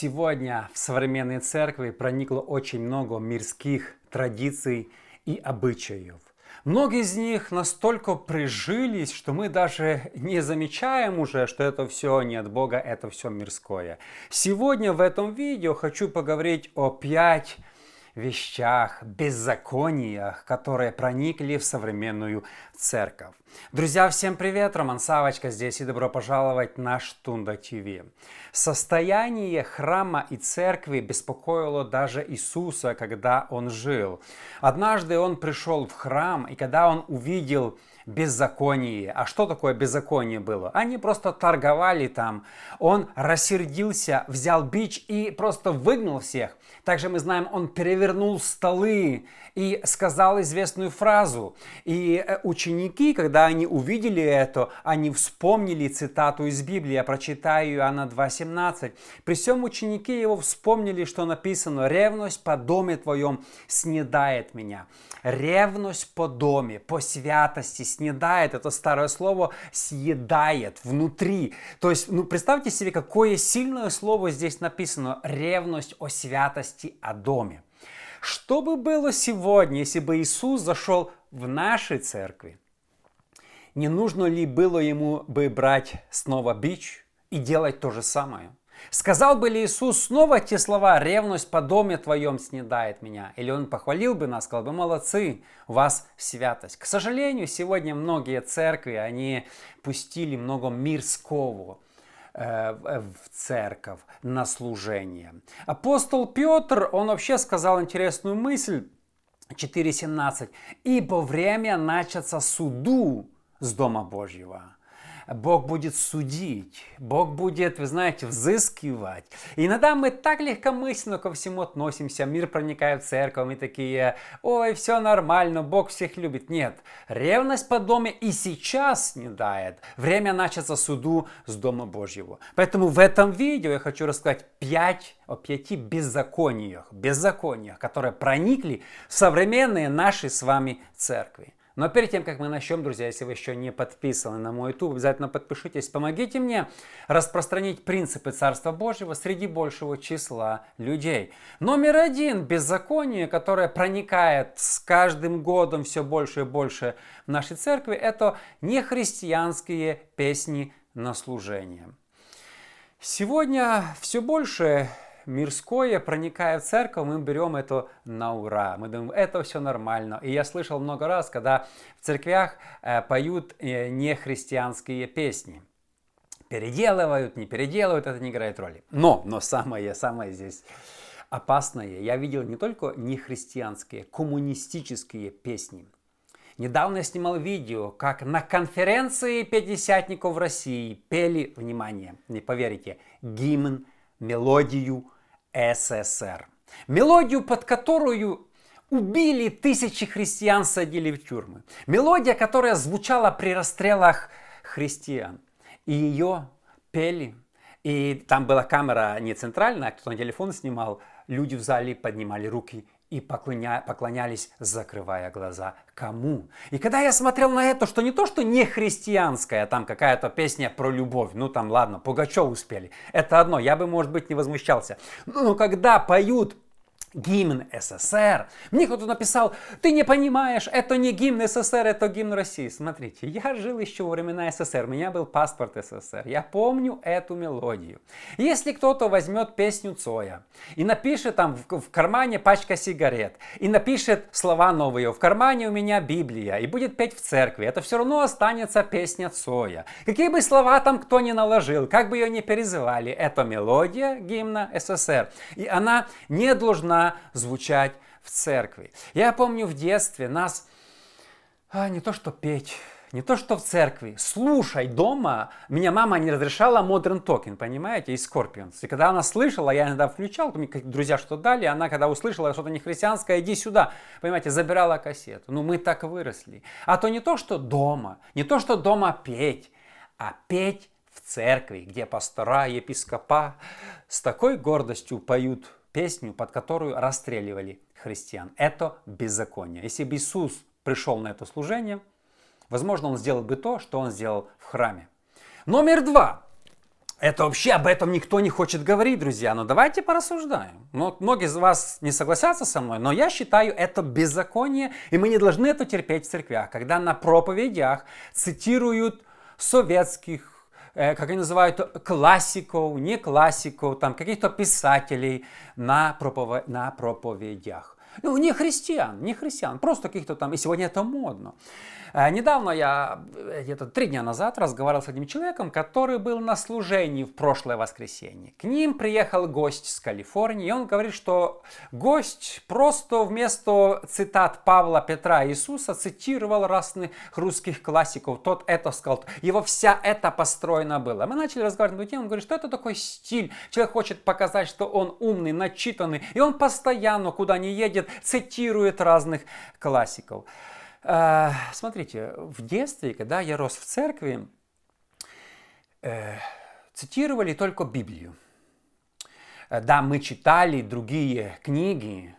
Сегодня в современной церкви проникло очень много мирских традиций и обычаев. Многие из них настолько прижились, что мы даже не замечаем уже, что это все не от Бога, это все мирское. Сегодня в этом видео хочу поговорить о пять вещах, беззакониях, которые проникли в современную церковь. Друзья, всем привет! Роман Савочка здесь и добро пожаловать на Штунда ТВ. Состояние храма и церкви беспокоило даже Иисуса, когда он жил. Однажды он пришел в храм, и когда он увидел беззаконие. А что такое беззаконие было? Они просто торговали там. Он рассердился, взял бич и просто выгнал всех. Также мы знаем, он перевернул столы и сказал известную фразу. И э, ученики, когда они увидели это, они вспомнили цитату из Библии. Я прочитаю Иоанна 2.17. «При всем ученики его вспомнили, что написано, «Ревность по доме твоем снедает меня». Ревность по доме, по святости снедает. Это старое слово съедает внутри. То есть, ну, представьте себе, какое сильное слово здесь написано. Ревность о святости о доме. Что бы было сегодня, если бы Иисус зашел в нашей церкви? Не нужно ли было ему бы брать снова бич и делать то же самое? Сказал бы ли Иисус снова те слова «ревность по доме твоем снедает меня»? Или он похвалил бы нас, сказал бы «молодцы, у вас святость». К сожалению, сегодня многие церкви, они пустили много мирского, Э, в церковь на служение. Апостол Петр, он вообще сказал интересную мысль, 4.17. «Ибо время начаться суду с Дома Божьего». Бог будет судить, Бог будет, вы знаете, взыскивать. Иногда мы так легкомысленно ко всему относимся, мир проникает в церковь, мы такие, ой, все нормально, Бог всех любит. Нет, ревность по доме и сейчас не дает. Время начаться суду с Дома Божьего. Поэтому в этом видео я хочу рассказать пять о пяти беззакониях, беззакониях, которые проникли в современные наши с вами церкви. Но перед тем, как мы начнем, друзья, если вы еще не подписаны на мой YouTube, обязательно подпишитесь, помогите мне распространить принципы Царства Божьего среди большего числа людей. Номер один – беззаконие, которое проникает с каждым годом все больше и больше в нашей церкви, это нехристианские песни на служение. Сегодня все больше мирское, проникая в церковь, мы берем это на ура. Мы думаем, это все нормально. И я слышал много раз, когда в церквях э, поют э, нехристианские песни. Переделывают, не переделывают, это не играет роли. Но, но самое, самое здесь опасное, я видел не только нехристианские, коммунистические песни. Недавно я снимал видео, как на конференции пятидесятников России пели, внимание, не поверите, гимн, мелодию СССР. Мелодию, под которую убили тысячи христиан, садили в тюрьмы. Мелодия, которая звучала при расстрелах христиан. И ее пели. И там была камера не центральная, а кто на телефон снимал. Люди в зале поднимали руки и поклоня, поклонялись, закрывая глаза. Кому? И когда я смотрел на это, что не то, что не христианская, там какая-то песня про любовь, ну там ладно, Пугачев успели, это одно, я бы, может быть, не возмущался. Но когда поют гимн СССР. Мне кто-то написал, ты не понимаешь, это не гимн СССР, это гимн России. Смотрите, я жил еще во времена СССР, у меня был паспорт СССР, я помню эту мелодию. Если кто-то возьмет песню Цоя и напишет там в, в кармане пачка сигарет, и напишет слова новые, в кармане у меня Библия, и будет петь в церкви, это все равно останется песня Цоя. Какие бы слова там кто ни наложил, как бы ее ни перезывали, это мелодия гимна СССР. И она не должна звучать в церкви. Я помню в детстве нас а, не то что петь, не то что в церкви, слушай дома. Меня мама не разрешала Modern Talking, понимаете, из Scorpions. И когда она слышала, я иногда включал, мне друзья что дали, она когда услышала что-то не христианское, иди сюда, понимаете, забирала кассету. Ну мы так выросли. А то не то, что дома, не то, что дома петь, а петь в церкви, где пастора, епископа с такой гордостью поют песню, под которую расстреливали христиан. Это беззаконие. Если бы Иисус пришел на это служение, возможно, он сделал бы то, что он сделал в храме. Номер два. Это вообще об этом никто не хочет говорить, друзья. Но давайте порассуждаем. Но многие из вас не согласятся со мной, но я считаю это беззаконие, и мы не должны это терпеть в церквях, когда на проповедях цитируют советских как они называют, классиков, не классиков, там каких-то писателей на, проповедь, на проповедях. Ну, не христиан, не христиан, просто каких-то там, и сегодня это модно. Э, недавно я, э, где-то три дня назад, разговаривал с одним человеком, который был на служении в прошлое воскресенье. К ним приехал гость с Калифорнии, и он говорит, что гость просто вместо цитат Павла, Петра и Иисуса цитировал разных русских классиков. Тот это сказал, его вся это построено было. Мы начали разговаривать на эту тему, он говорит, что это такой стиль. Человек хочет показать, что он умный, начитанный, и он постоянно, куда не едет, цитирует разных классиков. Э, смотрите, в детстве, когда я рос в церкви, э, цитировали только Библию. Э, да, мы читали другие книги,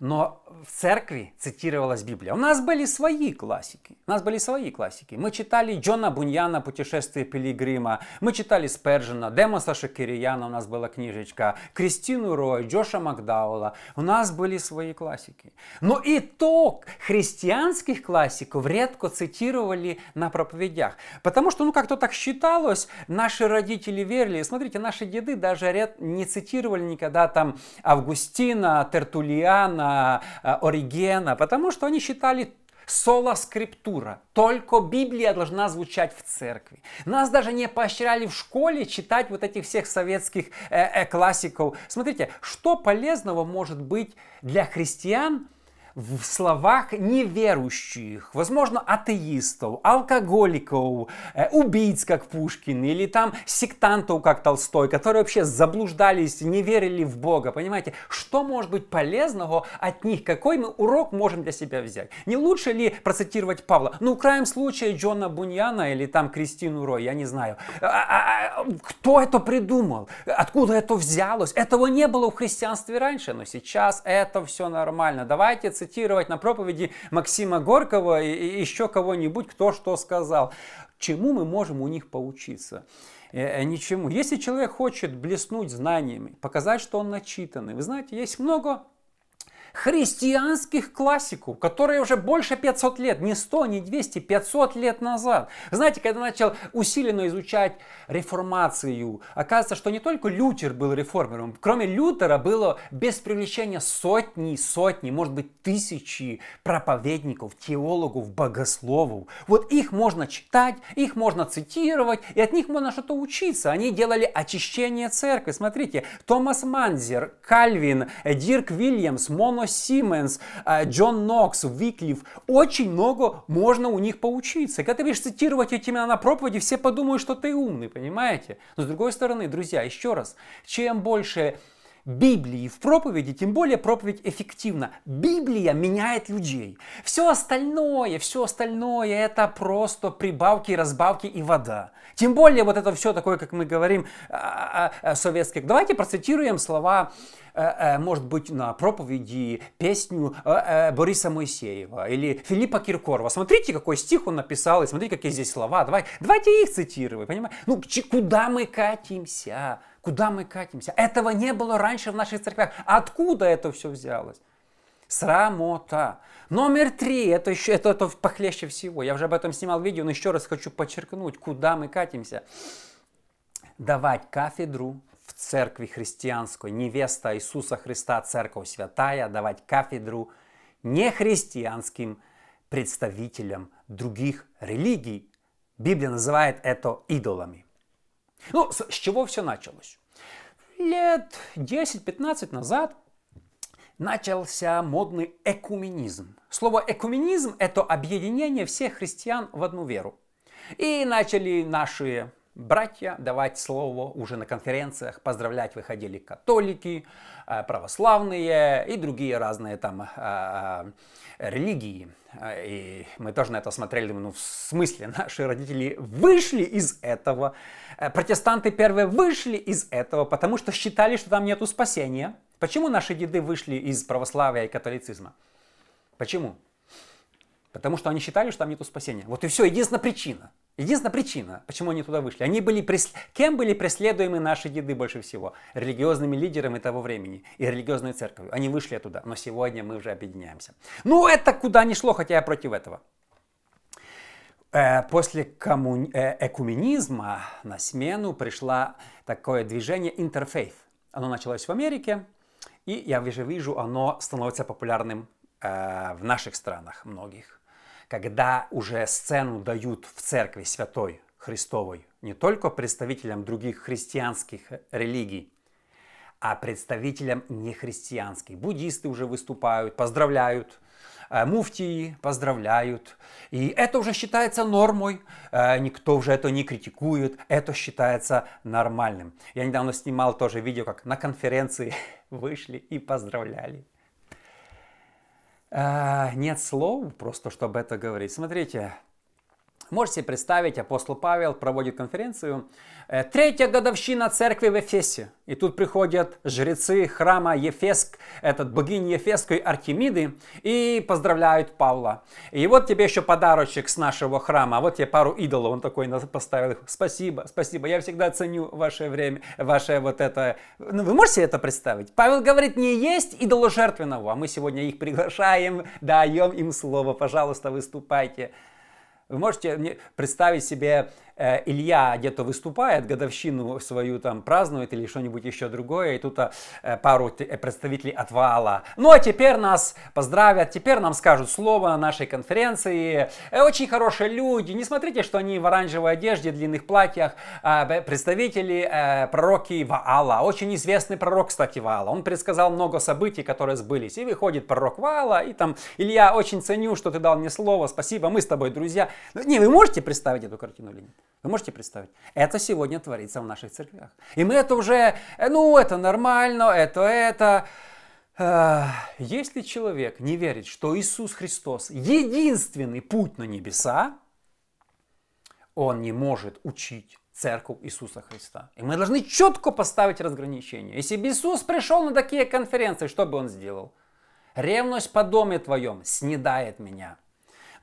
но в церкви цитировалась Библия. У нас были свои классики. У нас были свои классики. Мы читали Джона Буньяна «Путешествие Пилигрима», мы читали Спержина, Демоса Шакирияна у нас была книжечка, Кристину Рой, Джоша Макдаула. У нас были свои классики. Но итог христианских классиков редко цитировали на проповедях. Потому что, ну, как-то так считалось, наши родители верили. Смотрите, наши деды даже не цитировали никогда там Августина, Тертулиана, Оригена, потому что они считали соло скриптура. Только Библия должна звучать в церкви. Нас даже не поощряли в школе читать вот этих всех советских э, э, классиков. Смотрите, что полезного может быть для христиан в словах неверующих, возможно, атеистов, алкоголиков, э, убийц, как Пушкин, или там сектантов, как Толстой, которые вообще заблуждались, не верили в Бога. Понимаете, что может быть полезного от них? Какой мы урок можем для себя взять? Не лучше ли процитировать Павла? Ну, в крайнем случае, Джона Буньяна или там Кристину Рой, я не знаю. А, а, а, кто это придумал? Откуда это взялось? Этого не было в христианстве раньше, но сейчас это все нормально. Давайте цитировать цитировать на проповеди Максима Горького и еще кого-нибудь, кто что сказал. Чему мы можем у них поучиться? Э, э, ничему. Если человек хочет блеснуть знаниями, показать, что он начитанный, вы знаете, есть много христианских классиков, которые уже больше 500 лет, не 100, не 200, 500 лет назад. Знаете, когда начал усиленно изучать реформацию, оказывается, что не только Лютер был реформером, кроме Лютера было без привлечения сотни, сотни, может быть тысячи проповедников, теологов, богословов. Вот их можно читать, их можно цитировать, и от них можно что-то учиться. Они делали очищение церкви. Смотрите, Томас Манзер, Кальвин, Дирк Вильямс, Моно Сименс, а, Джон Нокс, Виклиф. Очень много можно у них поучиться. когда ты будешь цитировать эти имена на проповеди, все подумают, что ты умный, понимаете? Но с другой стороны, друзья, еще раз, чем больше Библии в проповеди, тем более проповедь эффективна. Библия меняет людей. Все остальное, все остальное это просто прибавки, разбавки и вода. Тем более вот это все такое, как мы говорим, а, а, советских. Давайте процитируем слова Э, э, может быть, на проповеди песню э, Бориса Моисеева или Филиппа Киркорова. Смотрите, какой стих он написал, и смотрите, какие здесь слова. Давай, давайте их цитируем, понимаете? Ну, куда мы катимся? Куда мы катимся? Этого не было раньше в наших церквях. Откуда это все взялось? Срамота. Номер три, это еще это, это похлеще всего. Я уже об этом снимал видео, но еще раз хочу подчеркнуть, куда мы катимся. Давать кафедру в церкви христианской, невеста Иисуса Христа, церковь святая, давать кафедру нехристианским представителям других религий. Библия называет это идолами. Ну, с чего все началось? Лет 10-15 назад начался модный экуменизм. Слово экуменизм – это объединение всех христиан в одну веру. И начали наши братья, давать слово уже на конференциях, поздравлять выходили католики, э, православные и другие разные там э, э, религии. И мы тоже на это смотрели, ну в смысле, наши родители вышли из этого, протестанты первые вышли из этого, потому что считали, что там нету спасения. Почему наши деды вышли из православия и католицизма? Почему? Потому что они считали, что там нету спасения. Вот и все, единственная причина. Единственная причина, почему они туда вышли. Они были прес... Кем были преследуемы наши деды больше всего? Религиозными лидерами того времени и религиозной церковью. Они вышли оттуда, но сегодня мы уже объединяемся. Ну, это куда ни шло, хотя я против этого. Э, после коммуни... Э, экуменизма на смену пришло такое движение интерфейс. Оно началось в Америке, и я уже вижу, оно становится популярным э, в наших странах многих когда уже сцену дают в церкви святой Христовой не только представителям других христианских религий, а представителям нехристианских. Буддисты уже выступают, поздравляют, э, муфтии поздравляют. И это уже считается нормой, э, никто уже это не критикует, это считается нормальным. Я недавно снимал тоже видео, как на конференции вышли и поздравляли. Э, нет слов просто, чтобы это говорить. Смотрите, Можете представить, апостол Павел проводит конференцию. Э, третья годовщина церкви в Эфесе. И тут приходят жрецы храма Ефеск, этот богини Ефесской Артемиды, и поздравляют Павла. И вот тебе еще подарочек с нашего храма. Вот тебе пару идолов. Он такой поставил. Спасибо, спасибо. Я всегда ценю ваше время, ваше вот это. Ну, вы можете это представить? Павел говорит, не есть идоложертвенного. А мы сегодня их приглашаем, даем им слово. Пожалуйста, выступайте. Вы можете представить себе Э, Илья где-то выступает, годовщину свою там празднует или что-нибудь еще другое, и тут э, пару э, представителей отвала. Ну а теперь нас поздравят, теперь нам скажут слово на нашей конференции. Очень хорошие люди, не смотрите, что они в оранжевой одежде, длинных платьях, а, представители пророки Ваала. Очень известный пророк, кстати, Ваала. Он предсказал много событий, которые сбылись. И выходит пророк Ваала, и там, Илья, очень ценю, что ты дал мне слово, спасибо, мы с тобой друзья. Ну, не, вы можете представить эту картину или нет? Вы можете представить? Это сегодня творится в наших церквях. И мы это уже, э, ну, это нормально, это, это. Если человек не верит, что Иисус Христос единственный путь на небеса, он не может учить церковь Иисуса Христа. И мы должны четко поставить разграничение. Если бы Иисус пришел на такие конференции, что бы он сделал? Ревность по доме твоем снедает меня.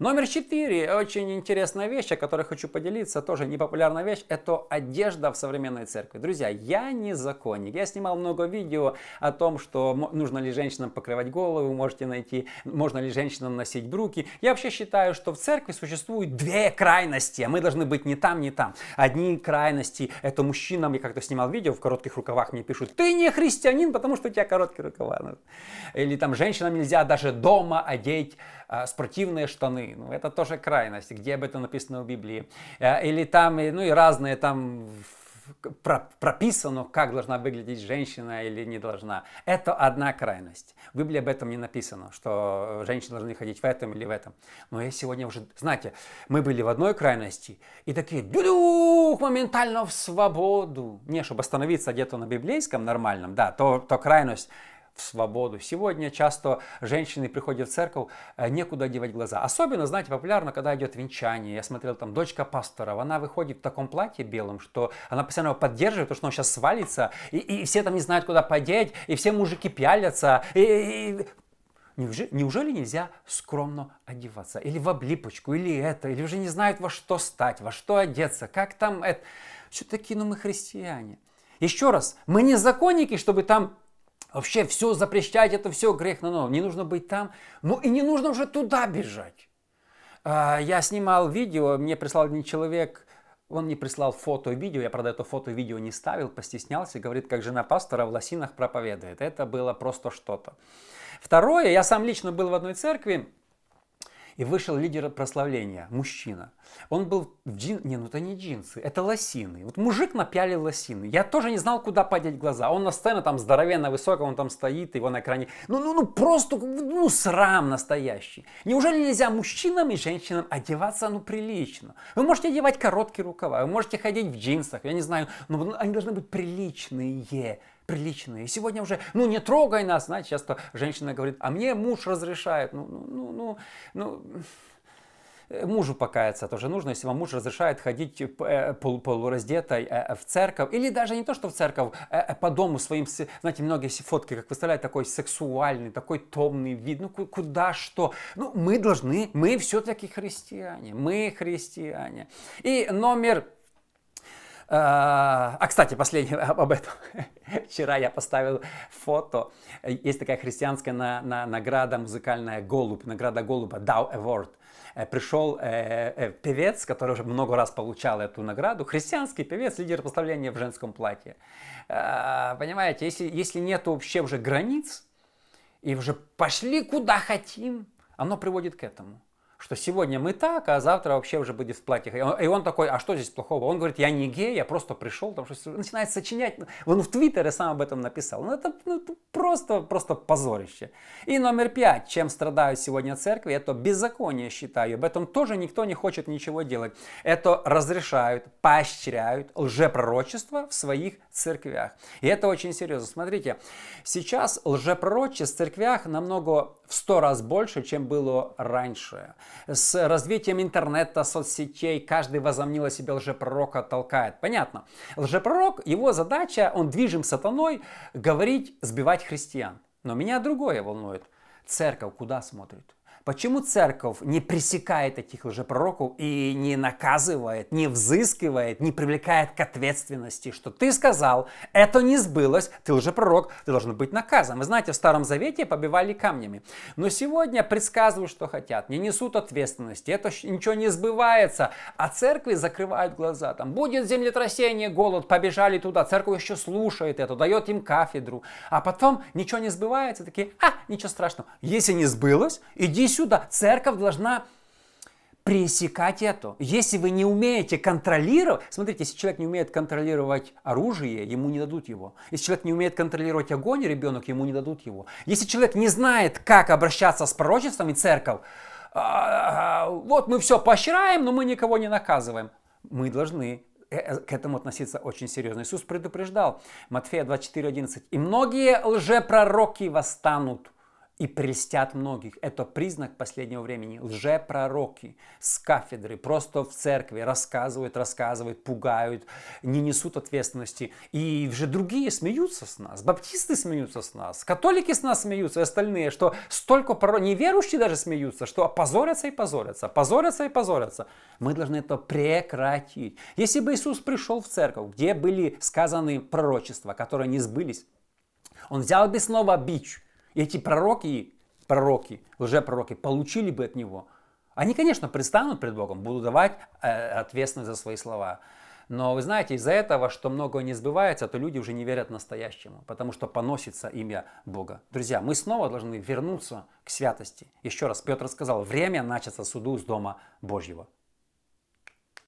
Номер четыре. Очень интересная вещь, о которой хочу поделиться. Тоже непопулярная вещь. Это одежда в современной церкви. Друзья, я не законник. Я снимал много видео о том, что нужно ли женщинам покрывать голову, можете найти, можно ли женщинам носить бруки. Я вообще считаю, что в церкви существуют две крайности, а мы должны быть не там, не там. Одни крайности – это мужчинам, я как-то снимал видео, в коротких рукавах мне пишут, ты не христианин, потому что у тебя короткие рукава. Или там женщинам нельзя даже дома одеть спортивные штаны. Ну, это тоже крайность, где об этом написано в Библии. Э, или там, ну и разные там прописано, как должна выглядеть женщина или не должна. Это одна крайность. В Библии об этом не написано, что женщины должны ходить в этом или в этом. Но я сегодня уже, знаете, мы были в одной крайности и такие, дюдюх, моментально в свободу. Не, чтобы остановиться где-то на библейском нормальном, да, то, то крайность в свободу. Сегодня часто женщины приходят в церковь, э, некуда девать глаза. Особенно, знаете, популярно, когда идет венчание. Я смотрел там дочка пасторов, она выходит в таком платье белом, что она постоянно его поддерживает, потому что он сейчас свалится, и, и все там не знают, куда подеть, и все мужики пялятся. И, и, Неужели, неужели нельзя скромно одеваться? Или в облипочку, или это, или уже не знают, во что стать, во что одеться, как там это. Все-таки, ну мы христиане. Еще раз, мы не законники, чтобы там Вообще все запрещать, это все грех на новом. Не нужно быть там, ну и не нужно уже туда бежать. А, я снимал видео, мне прислал один человек, он мне прислал фото и видео, я, правда, это фото и видео не ставил, постеснялся, говорит, как жена пастора в лосинах проповедует. Это было просто что-то. Второе, я сам лично был в одной церкви, и вышел лидер прославления, мужчина. Он был в джин... Не, ну это не джинсы, это лосины. Вот мужик напялил лосины. Я тоже не знал, куда подеть глаза. Он на сцене там здоровенно высоко, он там стоит, его на экране. Ну, ну, ну просто, ну, срам настоящий. Неужели нельзя мужчинам и женщинам одеваться, ну, прилично? Вы можете одевать короткие рукава, вы можете ходить в джинсах, я не знаю, но они должны быть приличные приличные. И сегодня уже, ну не трогай нас, знаете, часто женщина говорит, а мне муж разрешает. Ну, ну, ну, ну, ну Э, мужу покаяться тоже нужно, если вам муж разрешает ходить э, полураздетой э, в церковь, или даже не то, что в церковь, по дому своим, знаете, многие фотки, как выставляют, такой сексуальный, такой томный вид, ну куда что. Ну, мы должны, мы все-таки христиане, мы христиане. И номер а, кстати, последнее об этом. Вчера я поставил фото. Есть такая христианская на, на, награда музыкальная «Голубь», награда «Голуба», Dow Award. Э, пришел э, э, певец, который уже много раз получал эту награду, христианский певец, лидер поставления в женском платье. Э, понимаете, если, если нет вообще уже границ, и уже пошли куда хотим, оно приводит к этому что сегодня мы так, а завтра вообще уже будет в платьях. И он, и он такой, а что здесь плохого? Он говорит, я не гей, я просто пришел, там что начинает сочинять. Он в Твиттере сам об этом написал. Ну это, ну, это просто, просто позорище. И номер пять, чем страдают сегодня церкви, это беззаконие, считаю. Об этом тоже никто не хочет ничего делать. Это разрешают, поощряют лжепророчество в своих церквях. И это очень серьезно. Смотрите, сейчас лжепророчеств в церквях намного в сто раз больше, чем было раньше. С развитием интернета, соцсетей, каждый возомнил о себе лжепророка, толкает. Понятно. Лжепророк, его задача, он движим сатаной, говорить, сбивать христиан. Но меня другое волнует. Церковь куда смотрит? Почему церковь не пресекает этих лжепророков и не наказывает, не взыскивает, не привлекает к ответственности, что ты сказал, это не сбылось, ты лжепророк, ты должен быть наказан. Вы знаете, в Старом Завете побивали камнями. Но сегодня предсказывают, что хотят, не несут ответственности, это ничего не сбывается, а церкви закрывают глаза. Там будет землетрясение, голод, побежали туда, церковь еще слушает это, дает им кафедру, а потом ничего не сбывается, такие, а, ничего страшного. Если не сбылось, иди сюда. Церковь должна пресекать это. Если вы не умеете контролировать, смотрите, если человек не умеет контролировать оружие, ему не дадут его. Если человек не умеет контролировать огонь, ребенок, ему не дадут его. Если человек не знает, как обращаться с пророчествами, церковь, а, вот мы все поощряем, но мы никого не наказываем. Мы должны э, э, к этому относиться очень серьезно. Иисус предупреждал, Матфея 24:11, «И многие лжепророки восстанут, и прельстят многих. Это признак последнего времени. Лжепророки с кафедры, просто в церкви рассказывают, рассказывают, пугают, не несут ответственности. И уже другие смеются с нас. Баптисты смеются с нас, католики с нас смеются, и остальные, что столько пророков, неверующие даже смеются, что позорятся и позорятся, позорятся и позорятся. Мы должны это прекратить. Если бы Иисус пришел в церковь, где были сказаны пророчества, которые не сбылись, он взял бы снова бич – эти пророки, пророки, лжепророки получили бы от него. Они, конечно, предстанут пред Богом, будут давать э, ответственность за свои слова. Но вы знаете, из-за этого, что многое не сбывается, то люди уже не верят настоящему, потому что поносится имя Бога. Друзья, мы снова должны вернуться к святости. Еще раз, Петр сказал, время начаться суду с Дома Божьего.